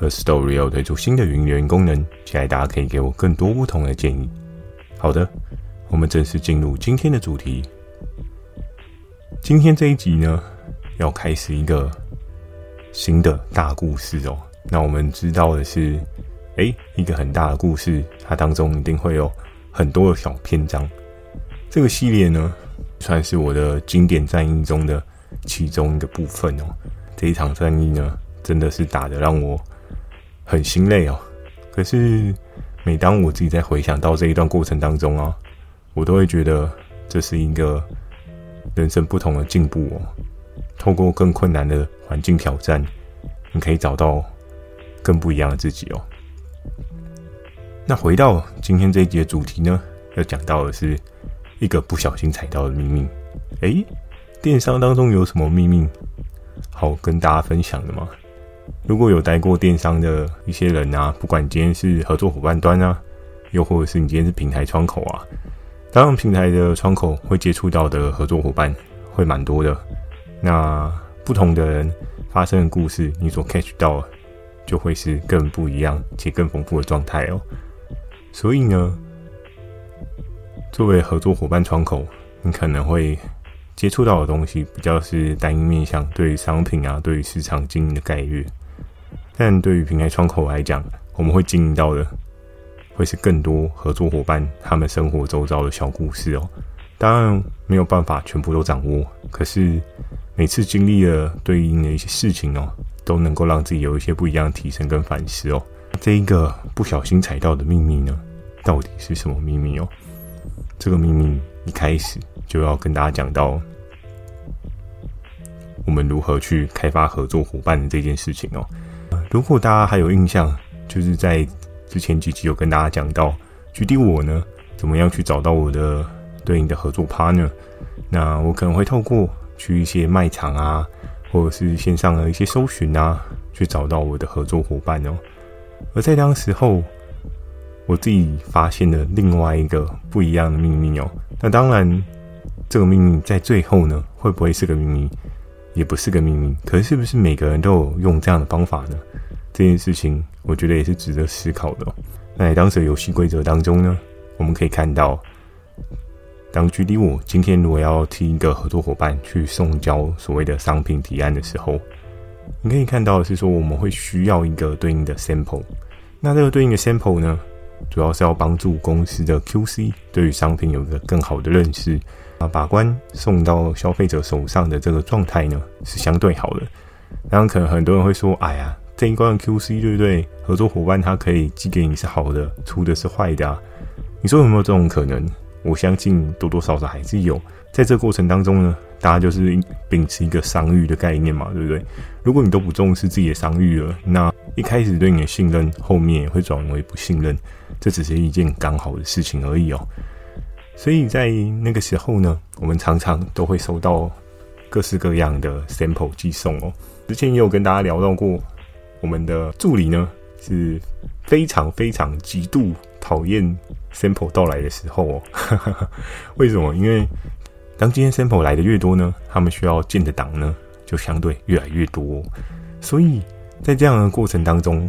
Firstory 有推出新的语音留言功能，期待大家可以给我更多不同的建议。好的，我们正式进入今天的主题。今天这一集呢，要开始一个新的大故事哦。那我们知道的是，诶，一个很大的故事，它当中一定会有很多的小篇章。这个系列呢，算是我的经典战役中的其中一个部分哦。这一场战役呢，真的是打得让我。很心累哦，可是每当我自己在回想到这一段过程当中啊，我都会觉得这是一个人生不同的进步哦。透过更困难的环境挑战，你可以找到更不一样的自己哦。那回到今天这一集的主题呢，要讲到的是一个不小心踩到的秘密。诶，电商当中有什么秘密好跟大家分享的吗？如果有待过电商的一些人啊，不管今天是合作伙伴端啊，又或者是你今天是平台窗口啊，当然平台的窗口会接触到的合作伙伴会蛮多的。那不同的人发生的故事，你所 catch 到就会是更不一样且更丰富的状态哦。所以呢，作为合作伙伴窗口，你可能会接触到的东西比较是单一面向，对于商品啊，对于市场经营的概率。但对于平台窗口来讲，我们会经营到的会是更多合作伙伴他们生活周遭的小故事哦。当然没有办法全部都掌握，可是每次经历了对应的一些事情哦，都能够让自己有一些不一样的提升跟反思哦。这一个不小心踩到的秘密呢，到底是什么秘密哦？这个秘密一开始就要跟大家讲到，我们如何去开发合作伙伴的这件事情哦。如果大家还有印象，就是在之前几集有跟大家讲到，举例我呢，怎么样去找到我的对应的合作 partner？那我可能会透过去一些卖场啊，或者是线上的一些搜寻啊，去找到我的合作伙伴哦。而在当时候，我自己发现了另外一个不一样的秘密哦。那当然，这个秘密在最后呢，会不会是个秘密？也不是个秘密，可是是不是每个人都有用这样的方法呢？这件事情，我觉得也是值得思考的。那在当时的游戏规则当中呢，我们可以看到，当距离我今天如果要替一个合作伙伴去送交所谓的商品提案的时候，你可以看到是说，我们会需要一个对应的 sample。那这个对应的 sample 呢，主要是要帮助公司的 QC 对于商品有一个更好的认识。啊，把关送到消费者手上的这个状态呢，是相对好的。当然，可能很多人会说：“哎呀，这一关的 QC 对不对？合作伙伴他可以寄给你是好的，出的是坏的啊。”你说有没有这种可能？我相信多多少少还是有。在这过程当中呢，大家就是秉持一个商誉的概念嘛，对不对？如果你都不重视自己的商誉了，那一开始对你的信任，后面也会转为不信任。这只是一件刚好的事情而已哦。所以在那个时候呢，我们常常都会收到各式各样的 sample 寄送哦。之前也有跟大家聊到过，我们的助理呢是非常非常极度讨厌 sample 到来的时候哦。为什么？因为当今天 sample 来的越多呢，他们需要建的档呢就相对越来越多。所以在这样的过程当中，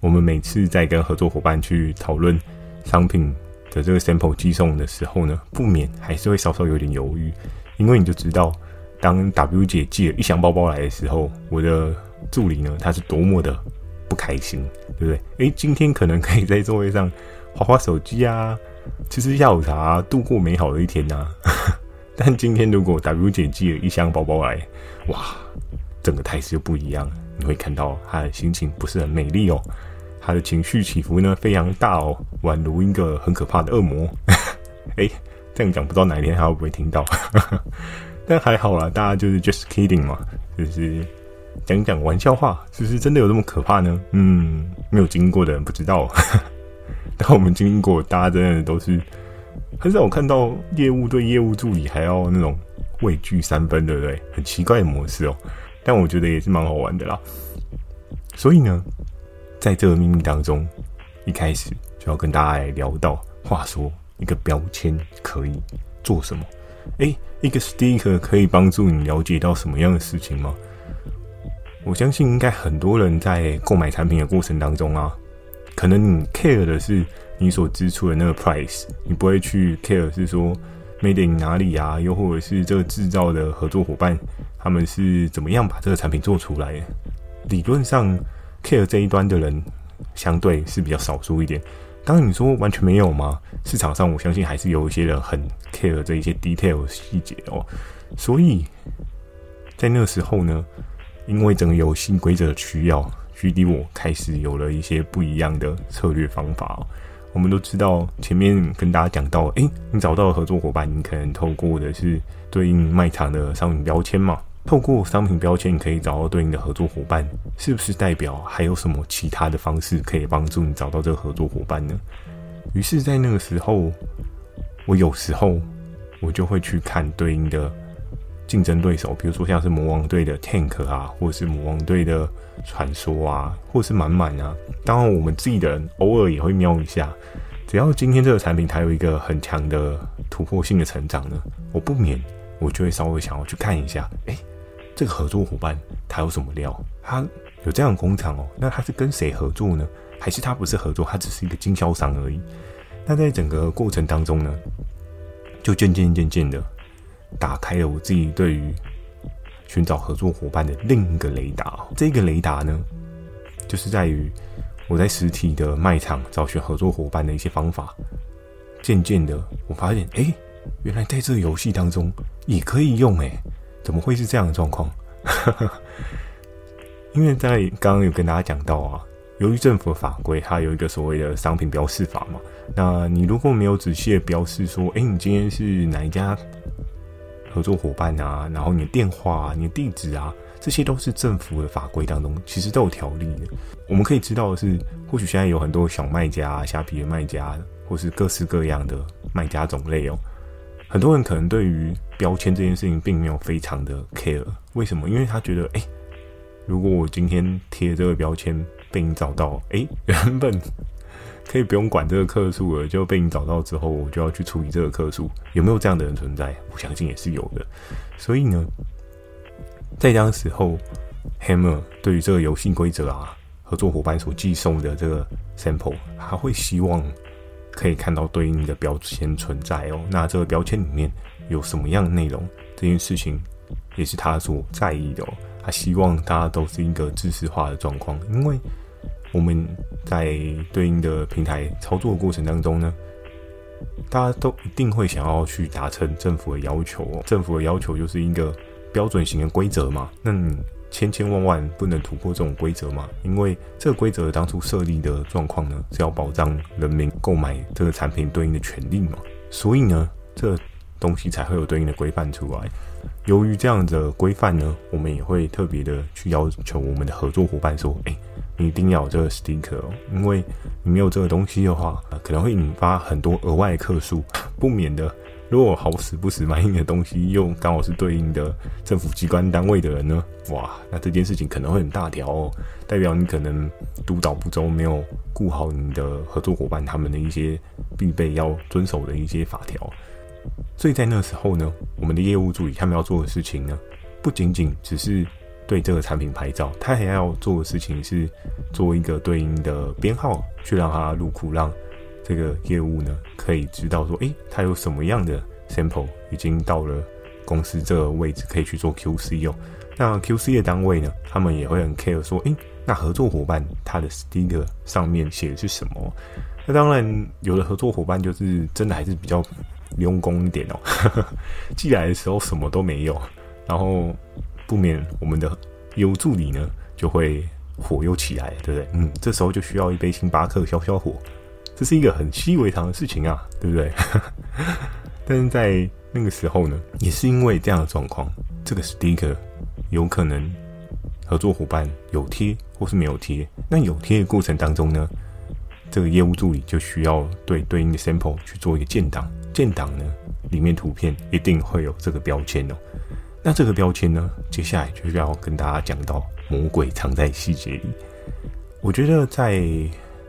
我们每次在跟合作伙伴去讨论。商品的这个 sample 寄送的时候呢，不免还是会稍稍有点犹豫，因为你就知道，当 W 姐寄了一箱包包来的时候，我的助理呢，他是多么的不开心，对不对？诶，今天可能可以在座位上滑滑手机啊，吃吃下午茶，度过美好的一天啊。但今天如果 W 姐寄了一箱包包来，哇，整个态势就不一样，你会看到她的心情不是很美丽哦。他的情绪起伏呢，非常大哦，宛如一个很可怕的恶魔。哎，这样讲不知道哪一天他会不会听到，但还好啦，大家就是 just kidding 嘛，就是讲讲玩笑话，是不是真的有这么可怕呢？嗯，没有经过的人不知道。但我们经历过，大家真的都是很少看到业务对业务助理还要那种畏惧三分，对不对？很奇怪的模式哦。但我觉得也是蛮好玩的啦。所以呢，在这个秘密当中，一开始就要跟大家来聊到，话说一个标签可以做什么？诶，一个 sticker 可以帮助你了解到什么样的事情吗？我相信应该很多人在购买产品的过程当中啊。可能你 care 的是你所支出的那个 price，你不会去 care 是说 made in 哪里啊，又或者是这个制造的合作伙伴他们是怎么样把这个产品做出来的。理论上 care 这一端的人相对是比较少数一点。当然你说完全没有吗？市场上我相信还是有一些人很 care 这一些 detail 细节哦。所以在那个时候呢，因为整个游戏规则的需要。，G D 我开始有了一些不一样的策略方法。我们都知道，前面跟大家讲到，诶，你找到了合作伙伴，你可能透过的是对应卖场的商品标签嘛？透过商品标签，你可以找到对应的合作伙伴，是不是代表还有什么其他的方式可以帮助你找到这个合作伙伴呢？于是，在那个时候，我有时候我就会去看对应的。竞争对手，比如说像是魔王队的 Tank 啊，或者是魔王队的传说啊，或者是满满啊。当然，我们自己的人偶尔也会瞄一下。只要今天这个产品它有一个很强的突破性的成长呢，我不免我就会稍微想要去看一下，诶、欸，这个合作伙伴他有什么料？他有这样的工厂哦，那他是跟谁合作呢？还是他不是合作，他只是一个经销商而已？那在整个过程当中呢，就渐渐渐渐的。打开了我自己对于寻找合作伙伴的另一个雷达。这个雷达呢，就是在于我在实体的卖场找寻合作伙伴的一些方法。渐渐的，我发现，哎，原来在这个游戏当中也可以用，哎，怎么会是这样的状况？因为在刚刚有跟大家讲到啊，由于政府的法规，它有一个所谓的商品标示法嘛。那你如果没有仔细的标示说，哎，你今天是哪一家？合作伙伴啊，然后你的电话，你的地址啊，这些都是政府的法规当中，其实都有条例的。我们可以知道的是，或许现在有很多小卖家、虾皮的卖家，或是各式各样的卖家种类哦。很多人可能对于标签这件事情并没有非常的 care，为什么？因为他觉得，诶，如果我今天贴这个标签被你找到，诶，原本。可以不用管这个客数了，就被你找到之后，我就要去处理这个客数。有没有这样的人存在？我相信也是有的。所以呢，在当时候，Hammer 对于这个游戏规则啊，合作伙伴所寄送的这个 sample，他会希望可以看到对应的标签存在哦。那这个标签里面有什么样的内容？这件事情也是他所在意的哦。他希望大家都是一个知识化的状况，因为。我们在对应的平台操作的过程当中呢，大家都一定会想要去达成政府的要求哦。政府的要求就是一个标准型的规则嘛，那你千千万万不能突破这种规则嘛，因为这个规则当初设立的状况呢，是要保障人民购买这个产品对应的权利嘛，所以呢，这东西才会有对应的规范出来。由于这样的规范呢，我们也会特别的去要求我们的合作伙伴说：“哎。”你一定要有这个 sticker 哦，因为你没有这个东西的话，可能会引发很多额外客诉，不免的。如果好死不死买你的东西又刚好是对应的政府机关单位的人呢，哇，那这件事情可能会很大条哦，代表你可能督导不周，没有顾好你的合作伙伴他们的一些必备要遵守的一些法条。所以在那时候呢，我们的业务助理他们要做的事情呢，不仅仅只是。对这个产品拍照，他还要做的事情是做一个对应的编号，去让他入库，让这个业务呢可以知道说，诶，他有什么样的 sample 已经到了公司这个位置，可以去做 QC 哦。那 QC 的单位呢，他们也会很 care 说，诶，那合作伙伴他的 sticker 上面写的是什么？那当然，有的合作伙伴就是真的还是比较用功一点哦，寄来的时候什么都没有，然后。不免我们的业务助理呢就会火又起来，对不对？嗯，这时候就需要一杯星巴克消消火，这是一个很习以为常的事情啊，对不对？但是在那个时候呢，也是因为这样的状况，这个 sticker 有可能合作伙伴有贴或是没有贴。那有贴的过程当中呢，这个业务助理就需要对对应的 sample 去做一个建档，建档呢里面图片一定会有这个标签哦。那这个标签呢，接下来就是要跟大家讲到魔鬼藏在细节里。我觉得在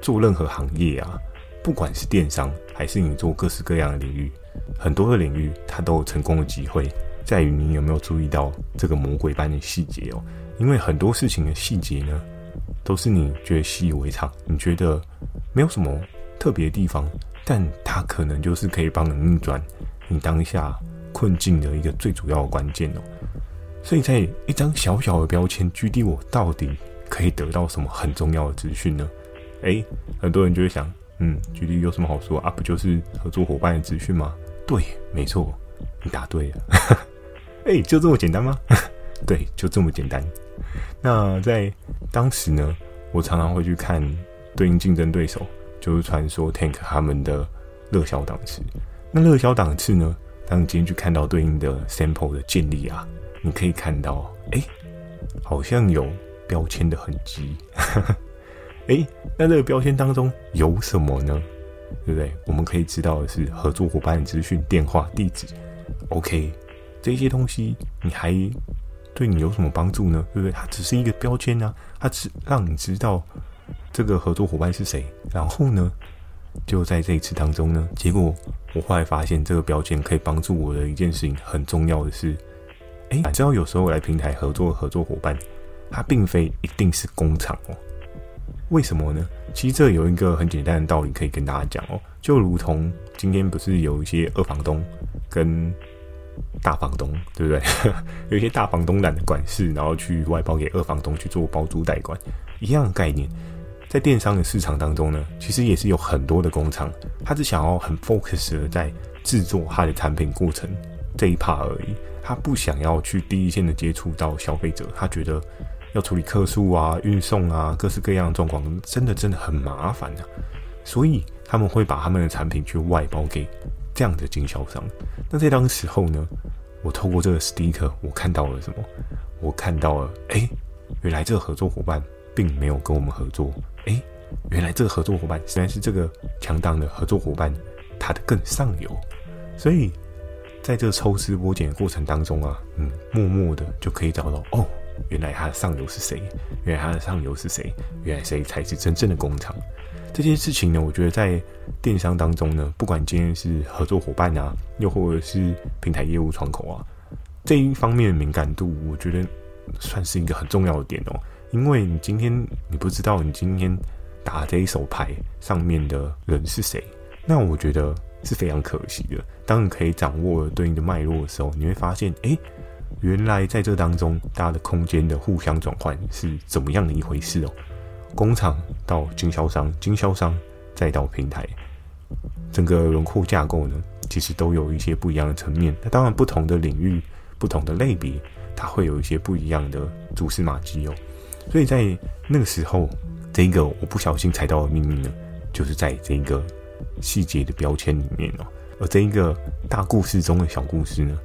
做任何行业啊，不管是电商还是你做各式各样的领域，很多的领域它都有成功的机会，在于你有没有注意到这个魔鬼般的细节哦。因为很多事情的细节呢，都是你觉得习以为常，你觉得没有什么特别的地方，但它可能就是可以帮你逆转你当下困境的一个最主要的关键哦。所以在一张小小的标签，GD 我到底可以得到什么很重要的资讯呢？诶，很多人就会想，嗯，GD 有什么好说啊？不就是合作伙伴的资讯吗？对，没错，你答对了。诶，就这么简单吗？对，就这么简单。那在当时呢，我常常会去看对应竞争对手，就是传说 Tank 他们的热销档次。那热销档次呢，当你今天去看到对应的 sample 的建立啊，你可以看到，哎，好像有标签的痕迹。哎，那这个标签当中有什么呢？对不对？我们可以知道的是合作伙伴的资讯、电话、地址。OK，这些东西你还。对你有什么帮助呢？对不对？它只是一个标签啊，它只让你知道这个合作伙伴是谁。然后呢，就在这一次当中呢，结果我后来发现这个标签可以帮助我的一件事情，很重要的是，哎，你知道有时候来平台合作合作伙伴，他并非一定是工厂哦。为什么呢？其实这有一个很简单的道理可以跟大家讲哦，就如同今天不是有一些二房东跟。大房东对不对？有一些大房东懒得管事，然后去外包给二房东去做包租代管，一样的概念。在电商的市场当中呢，其实也是有很多的工厂，他只想要很 focus 的在制作他的产品过程这一 part 而已，他不想要去第一线的接触到消费者，他觉得要处理客诉啊、运送啊、各式各样的状况，真的真的很麻烦啊，所以他们会把他们的产品去外包给。这样的经销商，那在当时候呢，我透过这个 sticker，我看到了什么？我看到了，哎，原来这个合作伙伴并没有跟我们合作，哎，原来这个合作伙伴实在是这个强档的合作伙伴，他的更上游。所以在这个抽丝剥茧的过程当中啊，嗯，默默的就可以找到，哦，原来他的上游是谁？原来他的上游是谁？原来谁才是真正的工厂？这件事情呢，我觉得在电商当中呢，不管今天是合作伙伴啊，又或者是平台业务窗口啊，这一方面的敏感度，我觉得算是一个很重要的点哦。因为你今天你不知道你今天打这一手牌上面的人是谁，那我觉得是非常可惜的。当你可以掌握对应的脉络的时候，你会发现，哎，原来在这当中，大家的空间的互相转换是怎么样的一回事哦。工厂到经销商，经销商再到平台，整个轮廓架构呢，其实都有一些不一样的层面。那当然，不同的领域、不同的类别，它会有一些不一样的蛛丝马迹哦。所以在那个时候，这一个我不小心踩到的秘密呢，就是在这一个细节的标签里面哦。而这一个大故事中的小故事呢，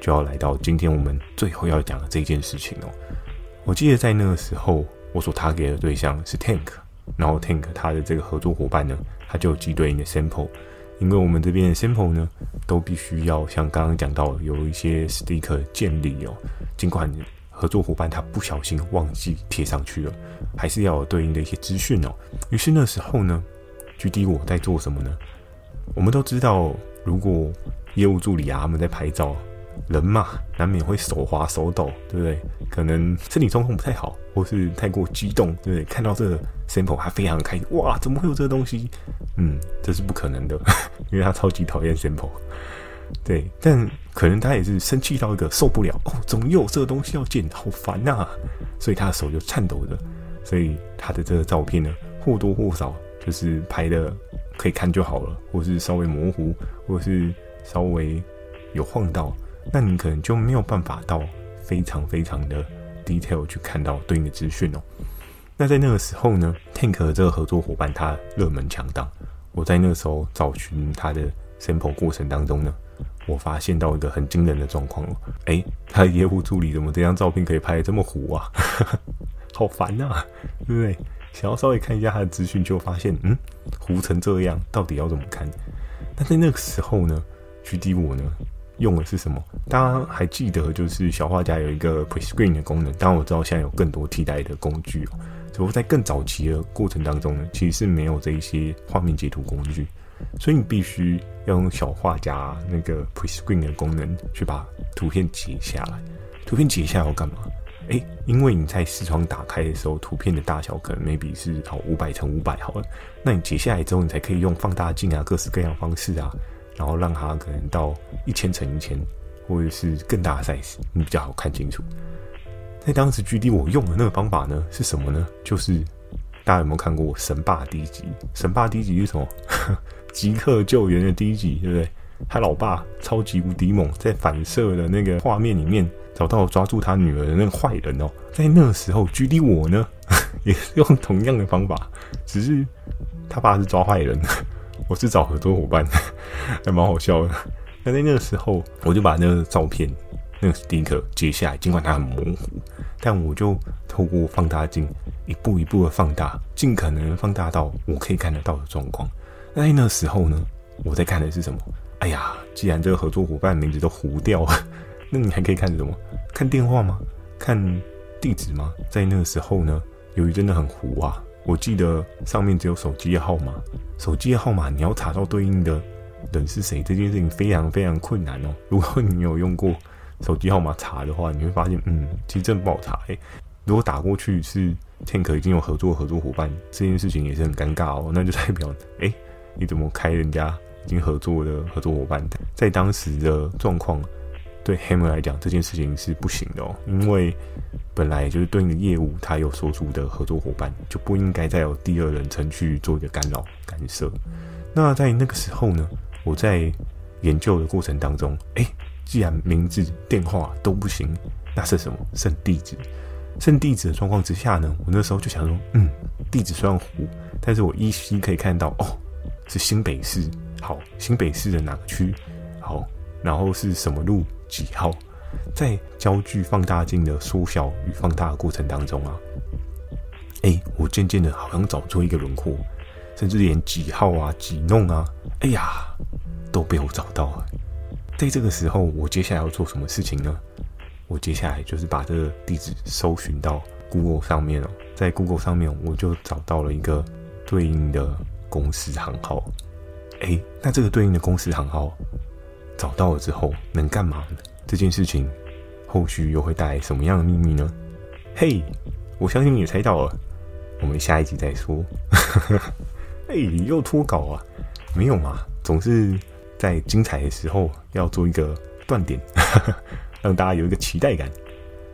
就要来到今天我们最后要讲的这件事情哦。我记得在那个时候。我所 target 的对象是 Tank，然后 Tank 他的这个合作伙伴呢，他就有寄对应的 sample，因为我们这边的 sample 呢，都必须要像刚刚讲到有一些 sticker 建立哦，尽管合作伙伴他不小心忘记贴上去了，还是要有对应的一些资讯哦。于是那时候呢，GD 我在做什么呢？我们都知道，如果业务助理啊他们在拍照。人嘛，难免会手滑手抖，对不对？可能身体状况不太好，或是太过激动，对不对？看到这个 sample，他非常开心，哇，怎么会有这个东西？嗯，这是不可能的，因为他超级讨厌 sample。对，但可能他也是生气到一个受不了，哦，怎么又有这个东西要见？好烦呐！所以他的手就颤抖着，所以他的这个照片呢，或多或少就是拍的可以看就好了，或是稍微模糊，或是稍微有晃到。那你可能就没有办法到非常非常的 detail 去看到对应的资讯哦。那在那个时候呢，Tank 这个合作伙伴他热门强档，我在那个时候找寻他的 sample 过程当中呢，我发现到一个很惊人的状况哦，哎，他的业务助理怎么这张照片可以拍得这么糊啊？好烦呐、啊，对不对？想要稍微看一下他的资讯，就发现，嗯，糊成这样，到底要怎么看？但在那个时候呢，GD 我呢用的是什么？大家还记得，就是小画家有一个 Pre-screen 的功能。当然我知道现在有更多替代的工具哦，只不过在更早期的过程当中呢，其实是没有这一些画面截图工具，所以你必须要用小画家那个 Pre-screen 的功能去把图片截下来。图片截下来要干嘛？诶，因为你在视窗打开的时候，图片的大小可能 maybe 是好五百乘五百好了，那你截下来之后，你才可以用放大镜啊，各式各样方式啊，然后让它可能到一千乘一千，或者是更大的 size，你比较好看清楚。在当时 GD 我用的那个方法呢，是什么呢？就是大家有没有看过《神霸》第一集？《神霸》第一集是什么？即刻救援的第一集，对不对？他老爸超级无敌猛，在反射的那个画面里面。找到抓住他女儿的那个坏人哦，在那个时候距离我呢 也是用同样的方法，只是他爸是抓坏人，我是找合作伙伴，还蛮好笑的。那在那个时候，我就把那个照片那个 sticker 截下来，尽管它很模糊，但我就透过放大镜一步一步的放大，尽可能放大到我可以看得到的状况。在那个时候呢，我在看的是什么？哎呀，既然这个合作伙伴名字都糊掉了。那你还可以看什么？看电话吗？看地址吗？在那个时候呢，由于真的很糊啊，我记得上面只有手机号码，手机号码你要查到对应的人是谁，这件事情非常非常困难哦。如果 你有用过手机号码查的话，你会发现，嗯，其实真的不好查。诶，如果打过去是 Tank 已经有合作合作伙伴，这件事情也是很尴尬哦。那就代表，诶，你怎么开人家已经合作的合作伙伴？在当时的状况。对 Hammer 来讲，这件事情是不行的哦，因为本来就是对应的业务，他有所属的合作伙伴，就不应该再有第二人称去做一个干扰干涉。那在那个时候呢，我在研究的过程当中，哎，既然名字、电话都不行，那是什么？剩地址。剩地址的状况之下呢，我那时候就想说，嗯，地址虽然糊，但是我依稀可以看到，哦，是新北市。好，新北市的哪个区？好，然后是什么路？几号？在焦距放大镜的缩小与放大的过程当中啊，哎，我渐渐的好像找出一个轮廓，甚至连几号啊、几弄啊，哎呀，都被我找到了。在这个时候，我接下来要做什么事情呢？我接下来就是把这个地址搜寻到 Google 上面哦，在 Google 上面我就找到了一个对应的公司行号。哎，那这个对应的公司行号。找到了之后能干嘛呢？这件事情后续又会带来什么样的秘密呢？嘿、我相信你也猜到了，我们下一集再说。哎、又脱稿啊？没有嘛，总是在精彩的时候要做一个断点，让大家有一个期待感。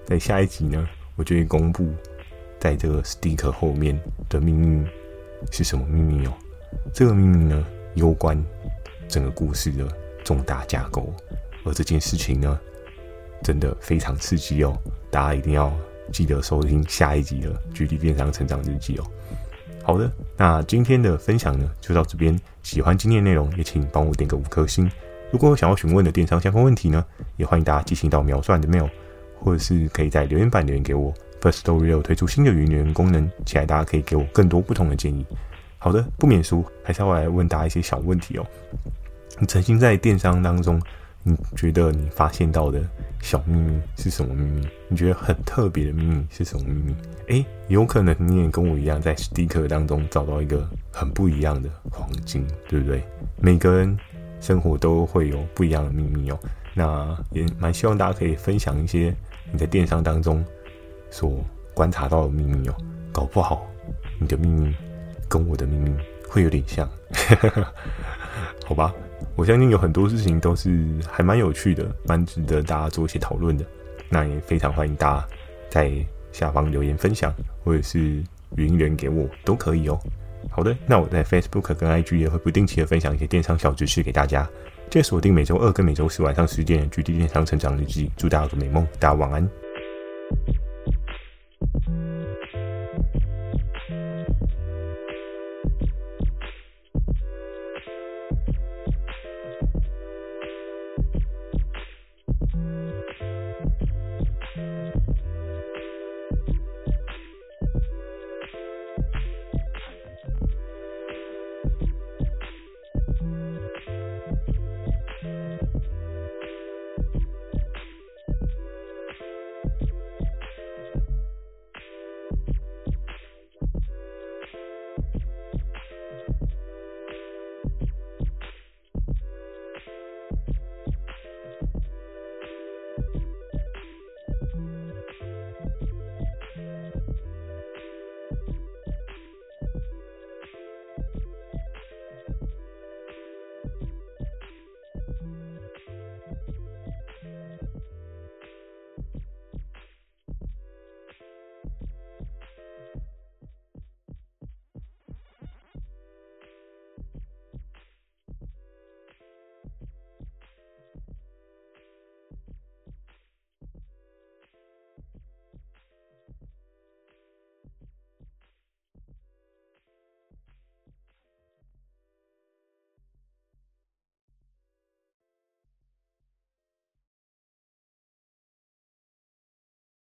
在下一集呢，我就会公布在这个 sticker 后面的秘密是什么秘密哦。这个秘密呢，攸关整个故事的。重大架构，而这件事情呢，真的非常刺激哦！大家一定要记得收听下一集的《GD 电商成长日记》哦。好的，那今天的分享呢，就到这边。喜欢今天的内容，也请帮我点个五颗星。如果有想要询问的电商相关问题呢，也欢迎大家寄信到秒算的 mail，或者是可以在留言板留言给我。Firstory 有推出新的语音留言功能，期待大家可以给我更多不同的建议。好的，不免俗，还是要来问大家一些小问题哦。你曾经在电商当中，你觉得你发现到的小秘密是什么秘密？你觉得很特别的秘密是什么秘密？诶，有可能你也跟我一样，在 sticker 当中找到一个很不一样的黄金，对不对？每个人生活都会有不一样的秘密哦。那也蛮希望大家可以分享一些你在电商当中所观察到的秘密哦。搞不好你的秘密跟我的秘密会有点像，好吧？我相信有很多事情都是还蛮有趣的，蛮值得大家做一些讨论的。那也非常欢迎大家在下方留言分享，或者是语音留言给我都可以哦。好的，那我在 Facebook 跟 IG 也会不定期的分享一些电商小知识给大家。记得锁定每周二跟每周四晚上十点的《GD 电商成长日记》，祝大家有个美梦，大家晚安。